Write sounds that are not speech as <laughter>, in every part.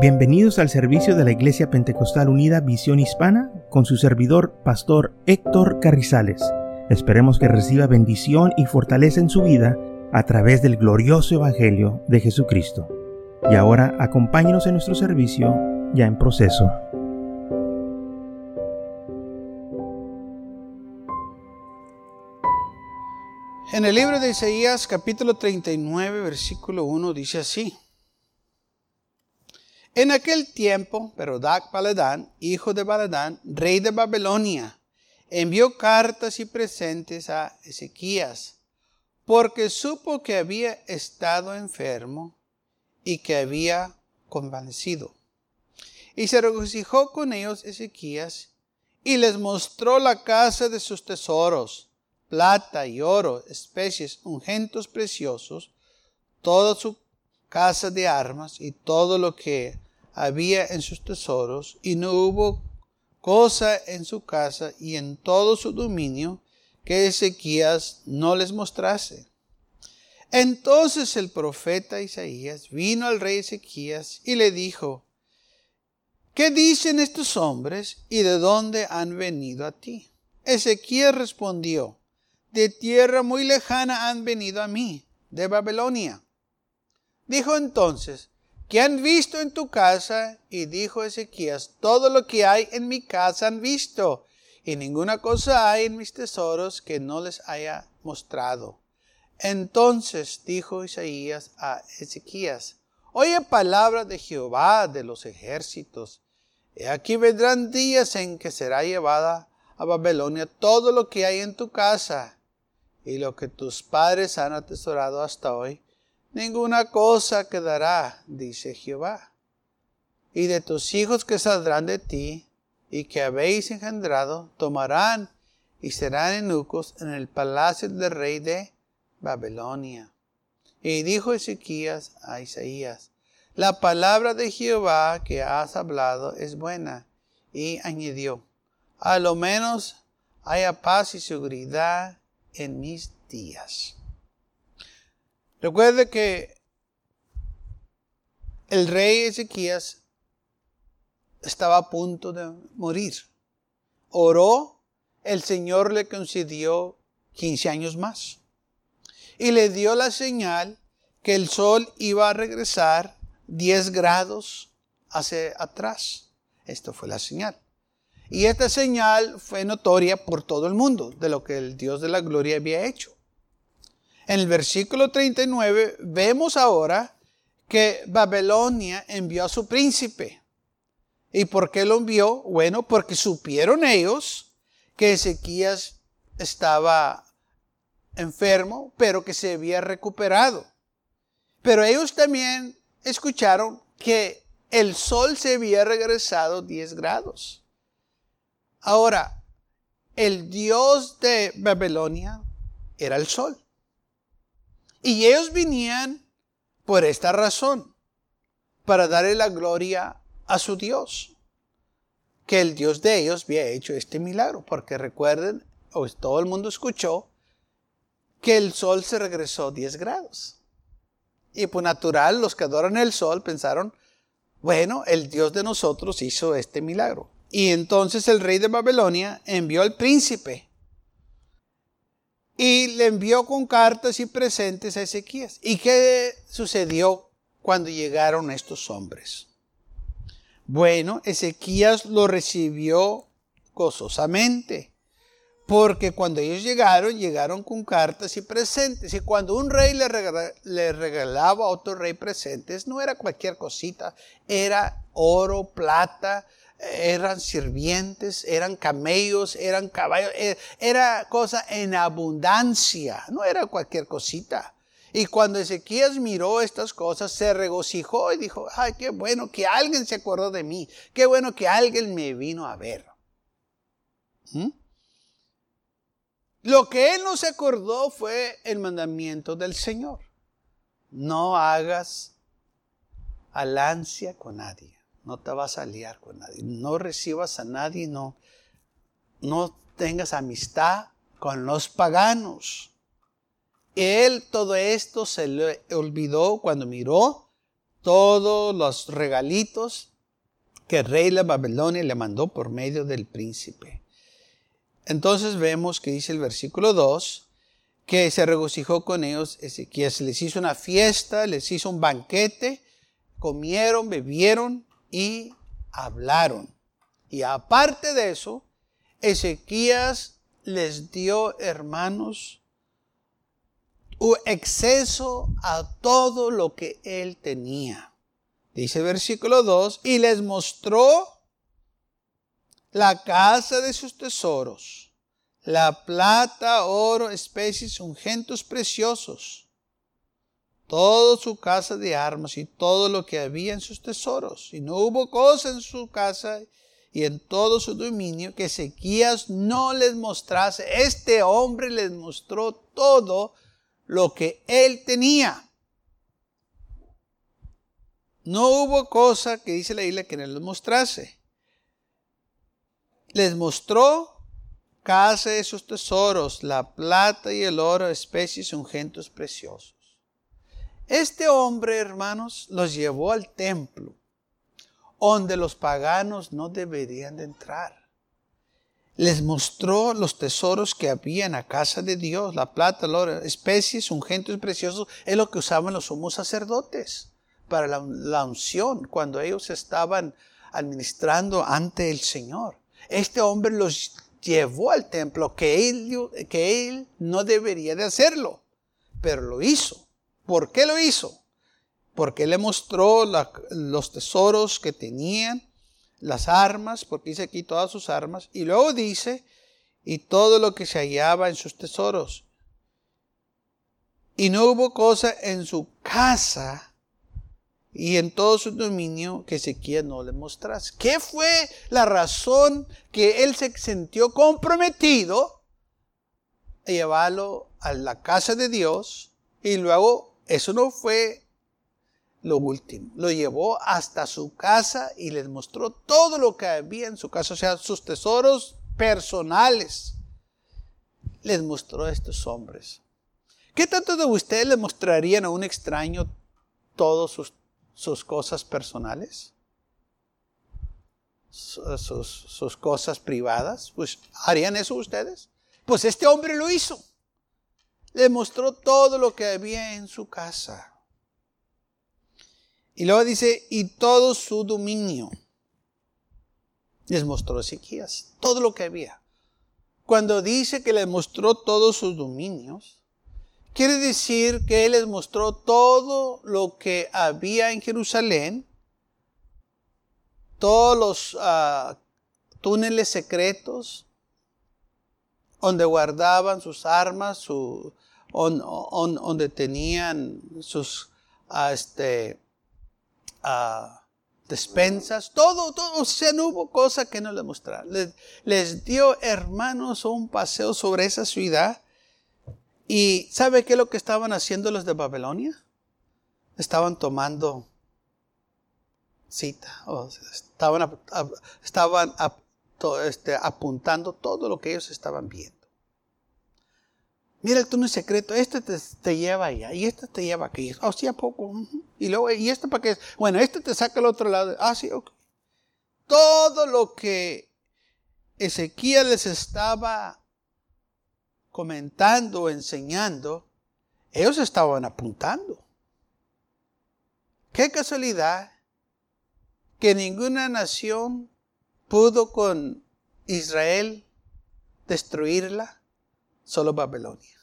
Bienvenidos al servicio de la Iglesia Pentecostal Unida Visión Hispana con su servidor, Pastor Héctor Carrizales. Esperemos que reciba bendición y fortaleza en su vida a través del glorioso Evangelio de Jesucristo. Y ahora acompáñenos en nuestro servicio ya en proceso. En el libro de Isaías capítulo 39 versículo 1 dice así. En aquel tiempo, Perodac Baladán, hijo de Baladán, rey de Babilonia, envió cartas y presentes a Ezequías, porque supo que había estado enfermo y que había convalecido. Y se regocijó con ellos Ezequías y les mostró la casa de sus tesoros, plata y oro, especies, ungüentos preciosos, toda su casa de armas y todo lo que había en sus tesoros, y no hubo cosa en su casa y en todo su dominio que Ezequías no les mostrase. Entonces el profeta Isaías vino al rey Ezequías y le dijo, ¿qué dicen estos hombres y de dónde han venido a ti? Ezequías respondió, de tierra muy lejana han venido a mí, de Babilonia. Dijo entonces, ¿Qué han visto en tu casa? Y dijo Ezequías, todo lo que hay en mi casa han visto, y ninguna cosa hay en mis tesoros que no les haya mostrado. Entonces dijo Isaías a Ezequías, oye palabra de Jehová de los ejércitos. He aquí vendrán días en que será llevada a Babilonia todo lo que hay en tu casa, y lo que tus padres han atesorado hasta hoy, ninguna cosa quedará, dice Jehová. Y de tus hijos que saldrán de ti y que habéis engendrado, tomarán y serán eunucos en el palacio del rey de Babilonia. Y dijo Ezequías a Isaías, la palabra de Jehová que has hablado es buena. Y añadió, a lo menos haya paz y seguridad en mis días. Recuerde que el rey Ezequías estaba a punto de morir. Oró, el Señor le concedió 15 años más. Y le dio la señal que el sol iba a regresar 10 grados hacia atrás. Esto fue la señal. Y esta señal fue notoria por todo el mundo de lo que el Dios de la gloria había hecho. En el versículo 39 vemos ahora que Babilonia envió a su príncipe. ¿Y por qué lo envió? Bueno, porque supieron ellos que Ezequías estaba enfermo, pero que se había recuperado. Pero ellos también escucharon que el sol se había regresado 10 grados. Ahora, el dios de Babilonia era el sol. Y ellos venían por esta razón, para darle la gloria a su Dios, que el Dios de ellos había hecho este milagro, porque recuerden, o todo el mundo escuchó, que el sol se regresó 10 grados. Y por natural, los que adoran el sol pensaron, bueno, el Dios de nosotros hizo este milagro. Y entonces el rey de Babilonia envió al príncipe y le envió con cartas y presentes a Ezequías. ¿Y qué sucedió cuando llegaron estos hombres? Bueno, Ezequías lo recibió gozosamente, porque cuando ellos llegaron, llegaron con cartas y presentes. Y cuando un rey le, regalaba a otro rey presentes, no era cualquier cosita, era oro, plata, eran sirvientes, eran camellos, eran caballos, eh, era cosa en abundancia, no era cualquier cosita. Y cuando Ezequías miró estas cosas, se regocijó y dijo, ay, qué bueno que alguien se acordó de mí, qué bueno que alguien me vino a ver. ¿Mm? Lo que él no se acordó fue el mandamiento del Señor. No hagas alancia con nadie no te vas a liar con nadie. No recibas a nadie, no, no tengas amistad con los paganos. Él todo esto se le olvidó cuando miró todos los regalitos que el rey de Babilonia le mandó por medio del príncipe. Entonces vemos que dice el versículo 2, que se regocijó con ellos Ezequías, les hizo una fiesta, les hizo un banquete, comieron, bebieron y hablaron. Y aparte de eso, Ezequías les dio, hermanos, un exceso a todo lo que él tenía. Dice versículo 2, y les mostró la casa de sus tesoros, la plata, oro, especies, ungentes preciosos, toda su casa de armas y todo lo que había en sus tesoros. Y no hubo cosa en su casa y en todo su dominio que Ezequías no les mostrase. Este hombre les mostró todo lo que él tenía. No hubo cosa que dice la isla que no les mostrase. Les mostró casa de sus tesoros, la plata y el oro, especies ungentes preciosos. Este hombre, hermanos, los llevó al templo, donde los paganos no deberían de entrar les mostró los tesoros que había en la casa de Dios, la plata, oro, especies, ungentes preciosos, es lo que usaban los sumos sacerdotes para la, unción cuando ellos estaban administrando ante el Señor. Este hombre los llevó al templo que él, que él no debería de hacerlo, pero lo hizo. ¿Por qué lo hizo? Porque le mostró los tesoros que tenían las armas, porque dice aquí todas sus armas, y luego dice, y todo lo que se hallaba en sus tesoros. Y no hubo cosa en su casa y en todo su dominio que Ezequiel no le mostrase. ¿Qué fue la razón que él se sintió comprometido a llevarlo a la casa de Dios? Y luego, eso no fue lo último. Lo llevó hasta su casa y les mostró todo lo que había en su casa, o sea, sus tesoros personales. Les mostró a estos hombres. ¿Qué tanto de ustedes le mostrarían a un extraño todas sus, cosas personales? Sus, sus cosas privadas. Pues, ¿harían eso ustedes? Pues este hombre lo hizo. Le mostró todo lo que había en su casa. Y luego dice, y todo su dominio. Les mostró Ezequías todo lo que había. Cuando dice que les mostró todos sus dominios, quiere decir que Él les mostró todo lo que había en Jerusalén, todos los ah, túneles secretos, donde guardaban sus armas, su, donde tenían sus, ah, este, despensas, todo, todo, o sea, no hubo cosa que no le mostrara. Les, les dio, hermanos, un paseo sobre esa ciudad. ¿Y sabe qué es lo que estaban haciendo los de Babilonia? Estaban tomando cita, o estaban, estaban este, apuntando todo lo que ellos estaban viendo. Mira el túnel secreto, este te, lleva allá y este te lleva aquí. Oh, a poco. Y luego, ¿y este para qué? Bueno, este te saca al otro lado. Ah, sí, ok. Todo lo que Ezequiel les estaba comentando, enseñando, ellos estaban apuntando. Qué casualidad que ninguna nación pudo con Israel destruirla solo Babilonia.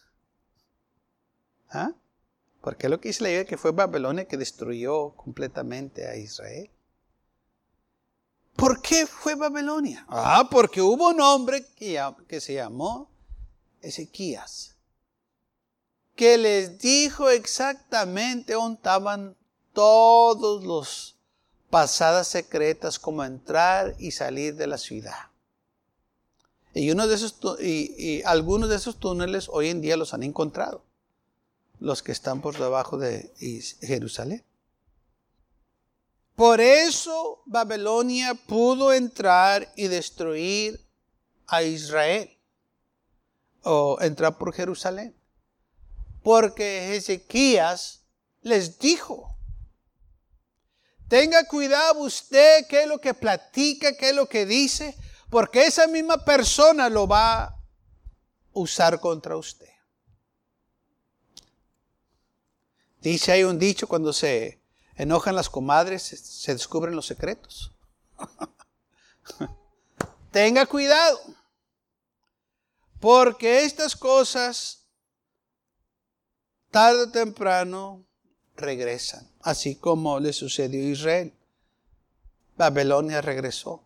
¿Ah? Porque lo que dice la idea que fue Babilonia que destruyó completamente a Israel. ¿Por qué fue Babilonia? Ah, porque hubo un hombre que, que se llamó Ezequías, que les dijo exactamente dónde estaban todos los pasadas secretas, como entrar y salir de la ciudad. Y, uno de esos, y, algunos de esos túneles hoy en día los han encontrado, los que están por debajo de Jerusalén. Por eso Babilonia pudo entrar y destruir a Israel o entrar por Jerusalén. Porque Ezequías les dijo, Tenga cuidado usted qué es lo que platica, qué es lo que dice, porque esa misma persona lo va a usar contra usted. Dice hay un dicho cuando se enojan las comadres, se descubren los secretos. <laughs> Tenga cuidado, porque estas cosas tarde o temprano regresan, así como le sucedió a Israel. Babilonia regresó.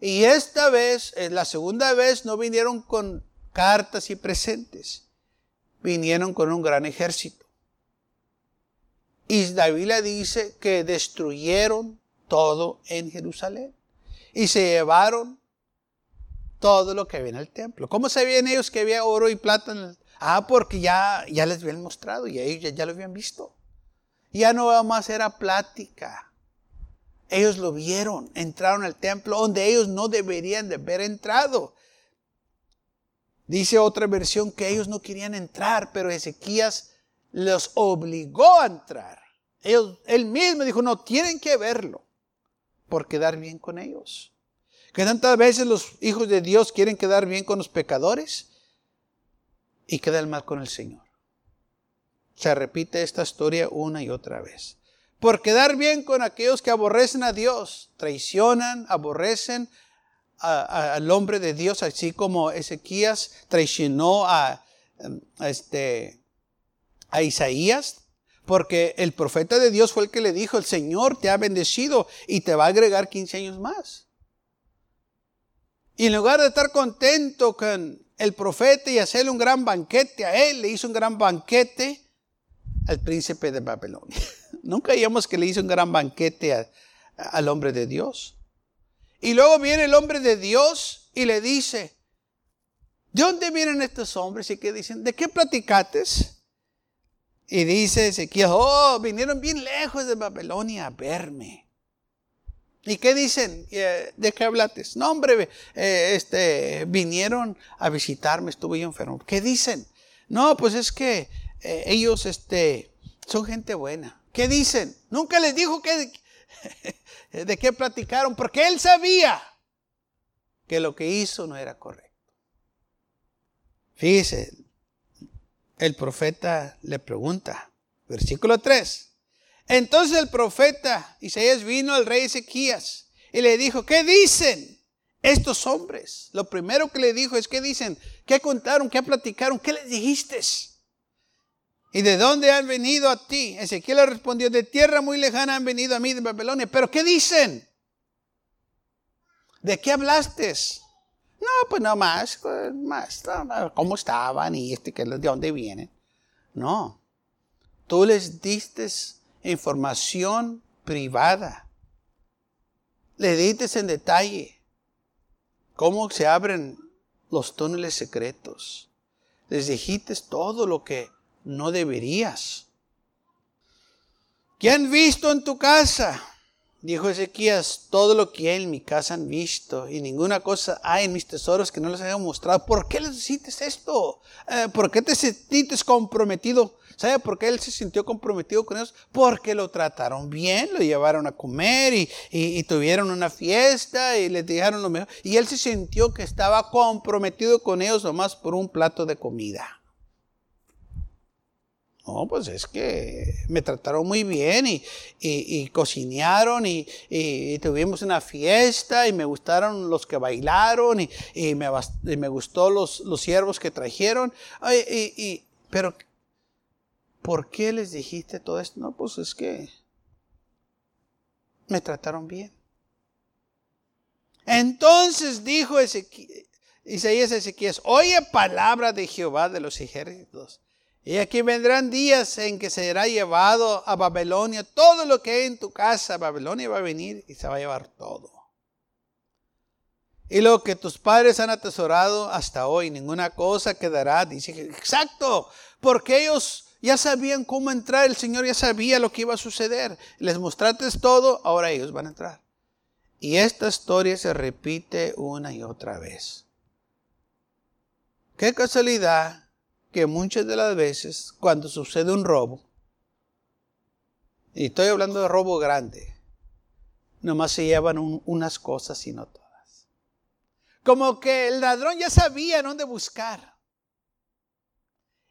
Y esta vez, la segunda vez, no vinieron con cartas y presentes, vinieron con un gran ejército. Y David le dice que destruyeron todo en Jerusalén y se llevaron todo lo que había en el templo. ¿Cómo sabían ellos que había oro y plata? Ah, porque ya, ya les habían mostrado y ellos ya, lo habían visto. Ya no más era plática. Ellos lo vieron, entraron al templo donde ellos no deberían de haber entrado. Dice otra versión que ellos no querían entrar, pero Ezequías los obligó a entrar. él mismo dijo, no, tienen que verlo por quedar bien con ellos. Que tantas veces los hijos de Dios quieren quedar bien con los pecadores y quedan mal con el Señor. Se repite esta historia una y otra vez. Por quedar bien con aquellos que aborrecen a Dios, traicionan, aborrecen al hombre de Dios, así como Ezequías traicionó a, este, a Isaías, porque el profeta de Dios fue el que le dijo, el Señor te ha bendecido y te va a agregar 15 años más. Y en lugar de estar contento con el profeta y hacerle un gran banquete a él, le hizo un gran banquete al príncipe de Babilonia. <laughs> Nunca oíamos que le hizo un gran banquete al hombre de Dios. Y luego viene el hombre de Dios y le dice, ¿de dónde vienen estos hombres? Y que dicen, ¿de qué platicates? Y dice Ezequiel, oh, vinieron bien lejos de Babilonia a verme. ¿Y qué dicen? Eh, ¿De qué hablates? No, hombre, eh, este, vinieron a visitarme, estuve yo enfermo. ¿Qué dicen? No, pues es que eh, ellos este, son gente buena. ¿Qué dicen? Nunca les dijo que, <laughs> de qué platicaron, porque él sabía que lo que hizo no era correcto. Fíjese, el profeta le pregunta, versículo 3. Entonces el profeta Isaías vino al rey Ezequías y le dijo, ¿qué dicen estos hombres? Lo primero que le dijo es, ¿qué dicen? ¿Qué contaron? ¿Qué platicaron? ¿Qué les dijiste? ¿Y de dónde han venido a ti? Ezequiel le respondió, de tierra muy lejana han venido a mí de Babilonia. ¿Pero qué dicen? ¿De qué hablaste? No, pues no más, pues, más, cómo estaban y este, de dónde vienen. No, tú les diste información privada. Le dices en detalle cómo se abren los túneles secretos. Les dijiste todo lo que no deberías. ¿Qué han visto en tu casa? Dijo Ezequías, todo lo que en mi casa han visto y ninguna cosa hay en mis tesoros que no les haya mostrado. ¿Por qué les hiciste esto? Eh, ¿Por qué te sentiste comprometido? ¿Sabe por qué él se sintió comprometido con ellos? Porque lo trataron bien, lo llevaron a comer y, y tuvieron una fiesta y les dijeron lo mejor. Y él se sintió que estaba comprometido con ellos nomás por un plato de comida. No, pues es que me trataron muy bien y, y, cocinearon y, tuvimos una fiesta y me gustaron los que bailaron y, me, me, gustó los, los siervos que trajeron. pero, ¿por qué les dijiste todo esto? No, pues es que me trataron bien. Entonces dijo Isaías a Ezequías, oye palabra de Jehová de los ejércitos. Y aquí vendrán días en que será llevado a Babilonia todo lo que hay en tu casa. Babilonia va a venir y se va a llevar todo. Y lo que tus padres han atesorado hasta hoy, ninguna cosa quedará. Dice, exacto, porque ellos ya sabían cómo entrar, el Señor ya sabía lo que iba a suceder. Les mostraste todo, ahora ellos van a entrar. Y esta historia se repite una y otra vez. Qué casualidad que muchas de las veces cuando sucede un robo, y estoy hablando de robo grande, nomás se llevan unas cosas y no todas. Como que el ladrón ya sabía dónde buscar.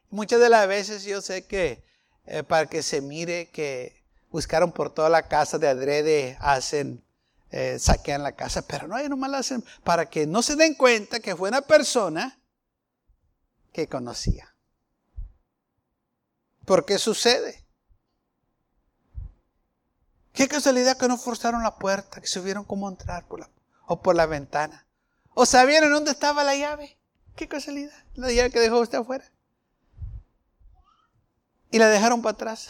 Muchas de las veces yo sé que eh, para que se mire que buscaron por toda la casa de adrede, hacen, eh, saquean la casa, pero no, nomás lo hacen para que no se den cuenta que fue una persona que conocía. ¿Por qué sucede? Qué casualidad que no forzaron la puerta, que supieron cómo entrar por la, o por la ventana. O sabían dónde estaba la llave. Qué casualidad. La llave que dejó usted afuera. Y la dejaron para atrás.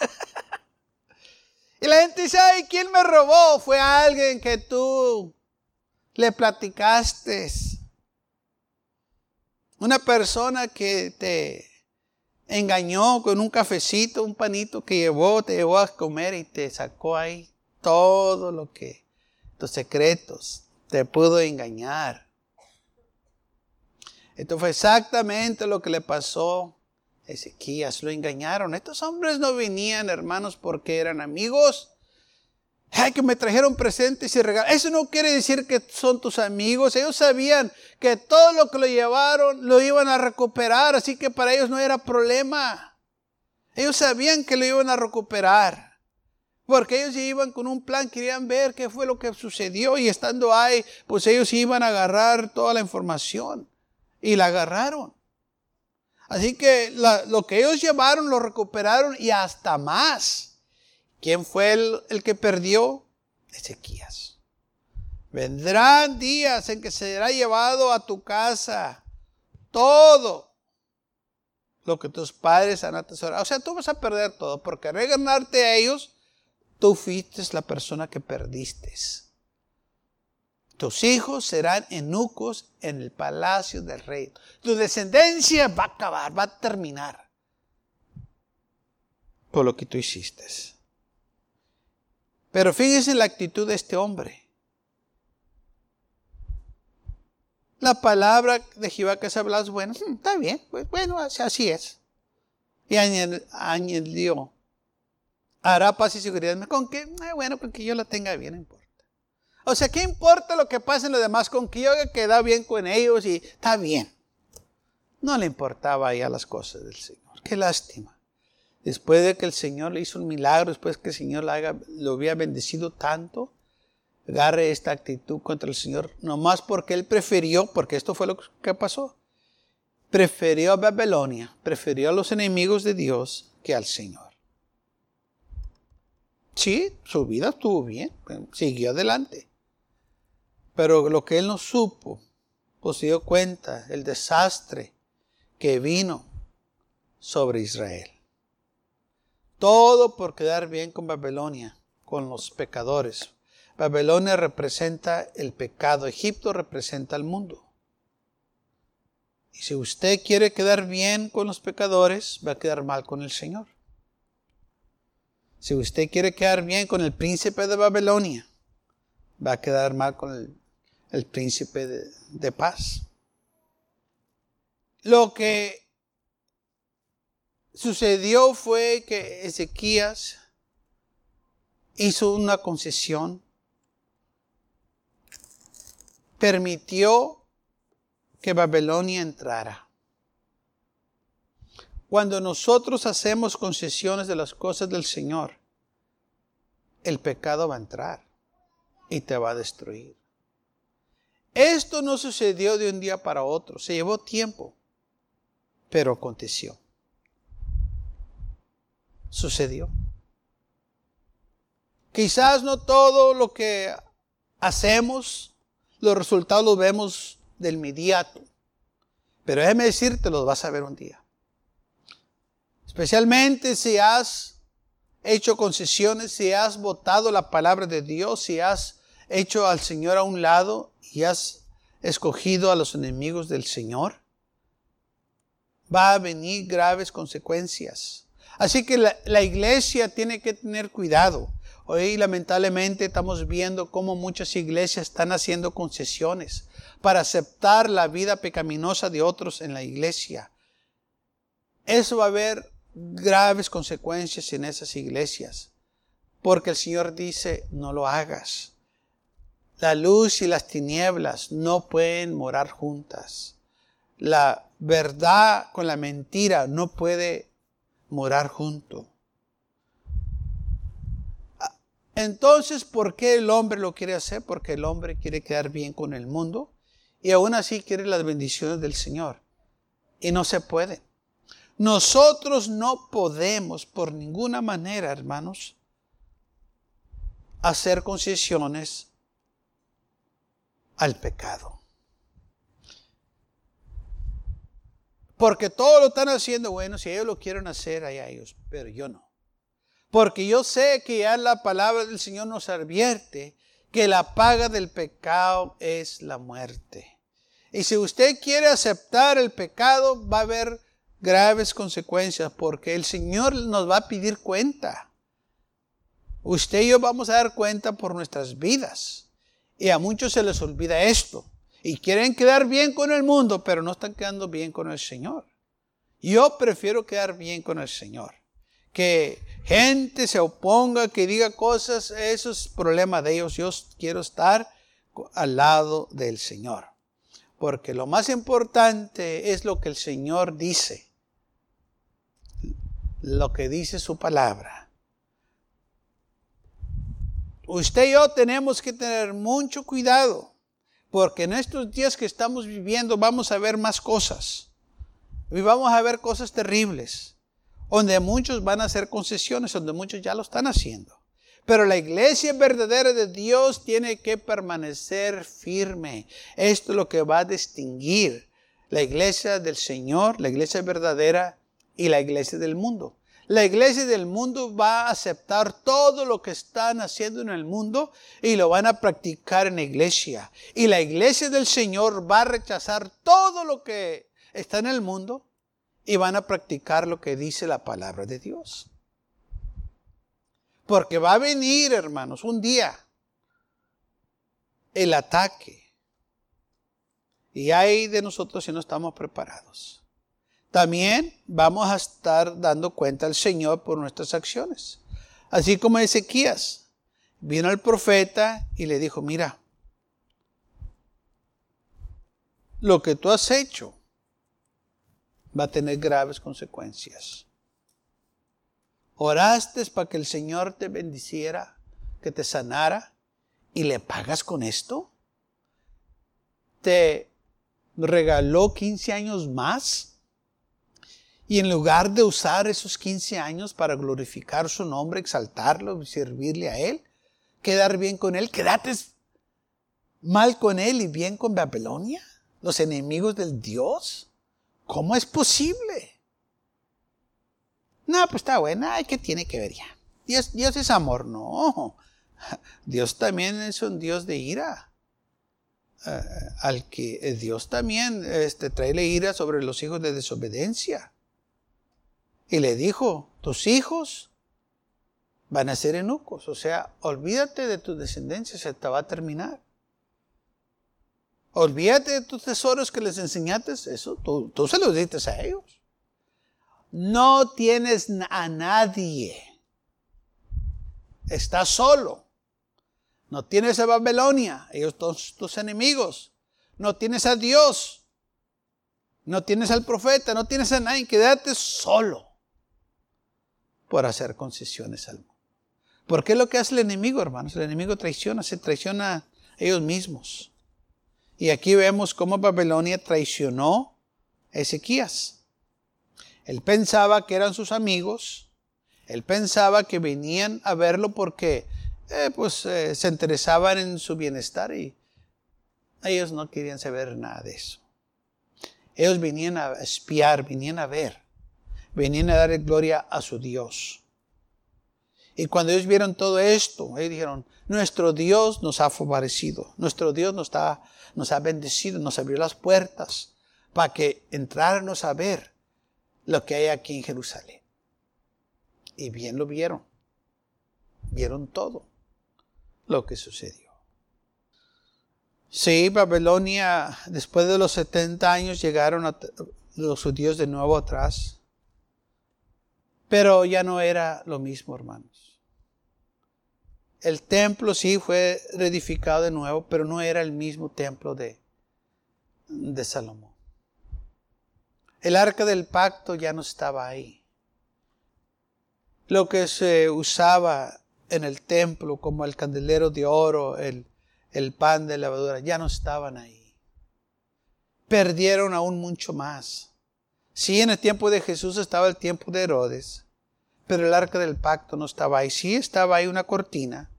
<laughs> y la gente dice, ay, ¿quién me robó? Fue alguien que tú le platicaste. Una persona que te engañó con un cafecito, un panito que llevó, te llevó a comer y te sacó ahí todo lo que, tus secretos, te pudo engañar. Esto fue exactamente lo que le pasó a Ezequías, lo engañaron. Estos hombres no venían, hermanos, porque eran amigos Ay, que me trajeron presentes y regalos. Eso no quiere decir que son tus amigos. Ellos sabían que todo lo que lo llevaron lo iban a recuperar, así que para ellos no era problema. Ellos sabían que lo iban a recuperar. Porque ellos iban con un plan, querían ver qué fue lo que sucedió y estando ahí, pues ellos iban a agarrar toda la información. Y la agarraron. Así que lo que ellos llevaron lo recuperaron y hasta más. ¿Quién fue el, que perdió? Ezequías. Vendrán días en que será llevado a tu casa todo lo que tus padres han atesorado. O sea, tú vas a perder todo porque reganarte a ellos, tú fuiste la persona que perdiste. Tus hijos serán eunucos en el palacio del rey. Tu descendencia va a acabar, va a terminar por lo que tú hiciste. Pero fíjense la actitud de este hombre. La palabra de Jehová que se habla es buena. Hmm, está bien, pues bueno, así es. Y añadió, hará paz y seguridad. Con que, ah, bueno, con que yo la tenga bien, no importa. O sea, ¿qué importa lo que pase en los demás? Con que yo queda bien con ellos y está bien. No le importaba ya las cosas del Señor. Qué lástima después de que el Señor le hizo un milagro, después que el Señor lo había bendecido tanto, agarre esta actitud contra el Señor, nomás porque él prefirió, porque esto fue lo que pasó, prefirió a Babilonia, prefirió a los enemigos de Dios que al Señor. Sí, su vida estuvo bien, siguió adelante. Pero lo que él no supo, pues se dio cuenta el desastre que vino sobre Israel. Todo por quedar bien con Babilonia, con los pecadores. Babilonia representa el pecado, Egipto representa el mundo. Y si usted quiere quedar bien con los pecadores, va a quedar mal con el Señor. Si usted quiere quedar bien con el príncipe de Babilonia, va a quedar mal con el, príncipe de, de paz. Lo que sucedió fue que Ezequías hizo una concesión, permitió que Babilonia entrara. Cuando nosotros hacemos concesiones de las cosas del Señor, el pecado va a entrar y te va a destruir. Esto no sucedió de un día para otro, se llevó tiempo, pero aconteció sucedió. Quizás no todo lo que hacemos, los resultados los vemos del inmediato. Pero déjeme decirte, los vas a ver un día. Especialmente si has hecho concesiones, si has votado la palabra de Dios, si has hecho al Señor a un lado y has escogido a los enemigos del Señor, va a venir graves consecuencias. Así que la, iglesia tiene que tener cuidado. Hoy lamentablemente estamos viendo cómo muchas iglesias están haciendo concesiones para aceptar la vida pecaminosa de otros en la iglesia. Eso va a haber graves consecuencias en esas iglesias. Porque el Señor dice, no lo hagas. La luz y las tinieblas no pueden morar juntas. La verdad con la mentira no puede morar junto. Entonces, ¿por qué el hombre lo quiere hacer? Porque el hombre quiere quedar bien con el mundo y aún así quiere las bendiciones del Señor. Y no se puede. Nosotros no podemos por ninguna manera, hermanos, hacer concesiones al pecado. Porque todo lo están haciendo bueno, si ellos lo quieren hacer, allá ellos, pero yo no. Porque yo sé que ya la palabra del Señor nos advierte que la paga del pecado es la muerte. Y si usted quiere aceptar el pecado, va a haber graves consecuencias porque el Señor nos va a pedir cuenta. Usted y yo vamos a dar cuenta por nuestras vidas. Y a muchos se les olvida esto. Y quieren quedar bien con el mundo, pero no están quedando bien con el Señor. Yo prefiero quedar bien con el Señor. Que gente se oponga, que diga cosas, eso es problema de ellos. Yo quiero estar al lado del Señor. Porque lo más importante es lo que el Señor dice. Lo que dice su palabra. Usted y yo tenemos que tener mucho cuidado, porque en estos días que estamos viviendo vamos a ver más cosas. Y vamos a ver cosas terribles, donde muchos van a hacer concesiones, donde muchos ya lo están haciendo. Pero la iglesia verdadera de Dios tiene que permanecer firme. Esto es lo que va a distinguir la iglesia del Señor, la iglesia verdadera y la iglesia del mundo. La iglesia del mundo va a aceptar todo lo que están haciendo en el mundo y lo van a practicar en la iglesia. Y la iglesia del Señor va a rechazar todo lo que está en el mundo y van a practicar lo que dice la palabra de Dios. Porque va a venir, hermanos, un día el ataque. Y hay de nosotros si no estamos preparados. También vamos a estar dando cuenta al Señor por nuestras acciones. Así como Ezequías vino al profeta y le dijo, mira, lo que tú has hecho va a tener graves consecuencias. Oraste para que el Señor te bendiciera, que te sanara, y le pagas con esto. Te regaló 15 años más y en lugar de usar esos 15 años para glorificar su nombre, exaltarlo, servirle a Él, quedar bien con Él, quedate mal con Él y bien con Babilonia, los enemigos del Dios. ¿Cómo es posible? No, pues está buena, ¿qué tiene que ver ya? Dios, Dios es amor, no. <laughs> Dios también es un Dios de ira. Eh, al que eh, Dios también este, trae la ira sobre los hijos de desobediencia. Y le dijo, tus hijos van a ser eunucos. O sea, olvídate de tu descendencia, se te va a terminar. Olvídate de tus tesoros que les enseñaste, eso tú, tú se los diste a ellos. No tienes a nadie. Estás solo. No tienes a Babilonia, ellos son tus enemigos. No tienes a Dios. No tienes al profeta, no tienes a nadie. Quédate solo por hacer concesiones al mundo. ¿Por qué es lo que hace el enemigo, hermanos? El enemigo traiciona, se traiciona a ellos mismos. Y aquí vemos cómo Babilonia traicionó a Ezequías. Él pensaba que eran sus amigos, él pensaba que venían a verlo porque eh, pues, eh, se interesaban en su bienestar y ellos no querían saber nada de eso. Ellos venían a espiar, venían a ver venían a dar gloria a su Dios. Y cuando ellos vieron todo esto, ellos dijeron, nuestro Dios nos ha favorecido, nuestro Dios nos, nos ha bendecido, nos abrió las puertas para que entráramos a ver lo que hay aquí en Jerusalén. Y bien lo vieron, vieron todo lo que sucedió. Sí, Babilonia, después de los 70 años llegaron los judíos de nuevo atrás pero ya no era lo mismo, hermanos. el templo sí fue reedificado de nuevo, pero no era el mismo templo de, de Salomón. El arca del pacto ya no estaba ahí. Lo que se usaba en el templo, como el candelero de oro, el, el pan de levadura, ya no estaban ahí. Perdieron aún mucho más. Sí, en el tiempo de Jesús estaba el tiempo de Herodes, pero el arca del pacto no estaba ahí. Sí estaba ahí una cortina,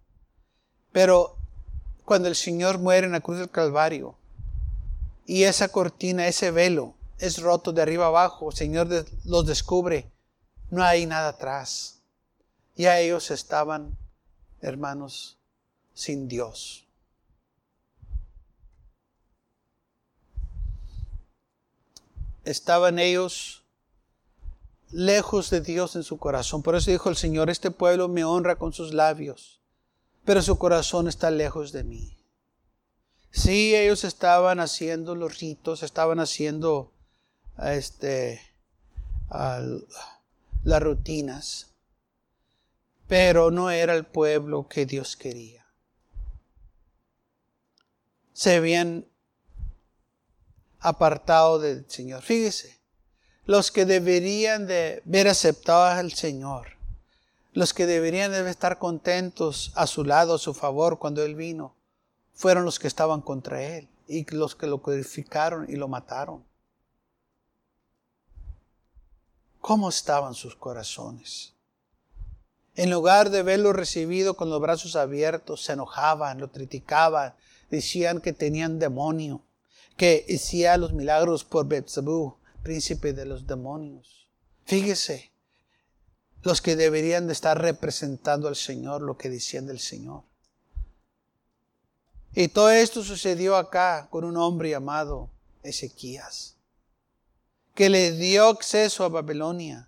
pero cuando el Señor muere en la cruz del Calvario y esa cortina, ese velo es roto de arriba abajo, el Señor los descubre, no hay nada atrás. Ya ellos estaban, hermanos, sin Dios. Estaban ellos lejos de Dios en su corazón. Por eso dijo el Señor, este pueblo me honra con sus labios, pero su corazón está lejos de mí. Sí, ellos estaban haciendo los ritos, estaban haciendo este, las rutinas, pero no era el pueblo que Dios quería. Se habían apartado del Señor. Fíjese, los que deberían de ver aceptado al Señor, los que deberían de estar contentos a su lado, a su favor cuando Él vino, fueron los que estaban contra Él y los que lo codificaron y lo mataron. ¿Cómo estaban sus corazones? En lugar de verlo recibido con los brazos abiertos, se enojaban, lo criticaban, decían que tenían demonio, que hacía los milagros por Betzabú, príncipe de los demonios. Fíjese, los que deberían de estar representando al Señor, lo que decían del Señor. Y todo esto sucedió acá con un hombre llamado Ezequías, que le dio acceso a Babilonia.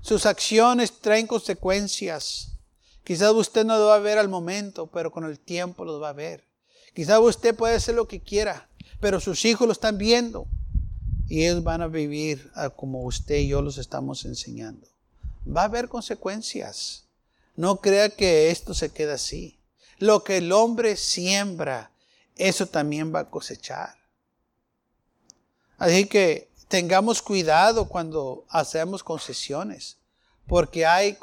Sus acciones traen consecuencias. Quizás usted no lo va a ver al momento, pero con el tiempo lo va a ver. Quizás usted puede hacer lo que quiera, pero sus hijos lo están viendo y ellos van a vivir como usted y yo los estamos enseñando. Va a haber consecuencias. No crea que esto se queda así. Lo que el hombre siembra, eso también va a cosechar. Así que tengamos cuidado cuando hacemos concesiones, porque hay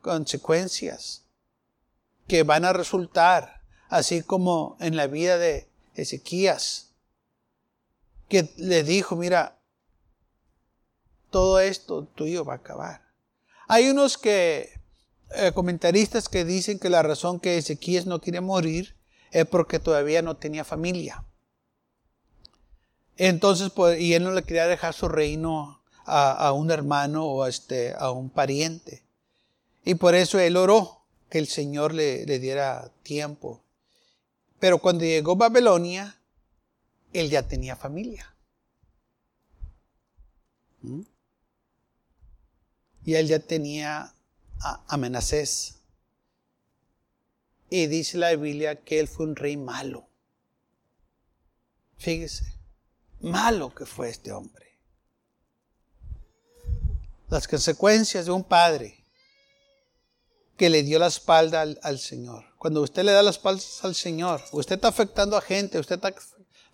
consecuencias que van a resultar, así como en la vida de Ezequías que le dijo, mira, todo esto tuyo va a acabar. Hay unos que, eh, comentaristas que dicen que la razón que Ezequías no quiere morir es porque todavía no tenía familia. Entonces, pues, y él no le quería dejar su reino a, un hermano o a, este, a un pariente. Y por eso él oró que el Señor le, le diera tiempo. Pero cuando llegó Babilonia, él ya tenía familia. ¿Mm? Y él ya tenía amenazas. Y dice la Biblia que él fue un rey malo. Fíjese, malo que fue este hombre. Las consecuencias de un padre que le dio la espalda al, Señor. Cuando usted le da la espalda al Señor, usted está afectando a gente, usted está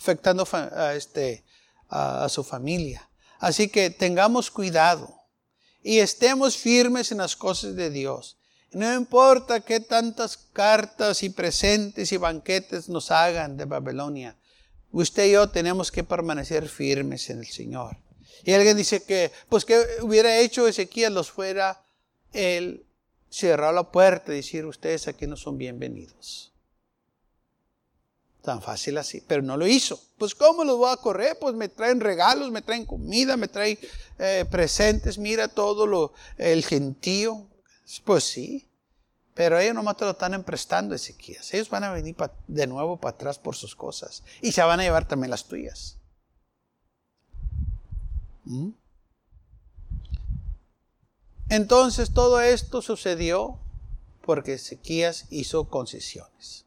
afectando a, este, a, su familia. Así que tengamos cuidado y estemos firmes en las cosas de Dios. No importa qué tantas cartas y presentes y banquetes nos hagan de Babilonia. Usted y yo tenemos que permanecer firmes en el Señor. Y alguien dice que, pues, que hubiera hecho Ezequiel los fuera él cerrar la puerta y decir, ustedes aquí no son bienvenidos. Tan fácil así, pero no lo hizo. Pues ¿cómo los voy a correr? Pues me traen regalos, me traen comida, me traen eh, presentes, mira todo lo, el gentío. Pues sí, pero ellos nomás te lo están emprestando, Ezequías. Ellos van a venir de nuevo para atrás por sus cosas y se van a llevar también las tuyas. ¿Mm? Entonces todo esto sucedió porque Ezequías hizo concesiones.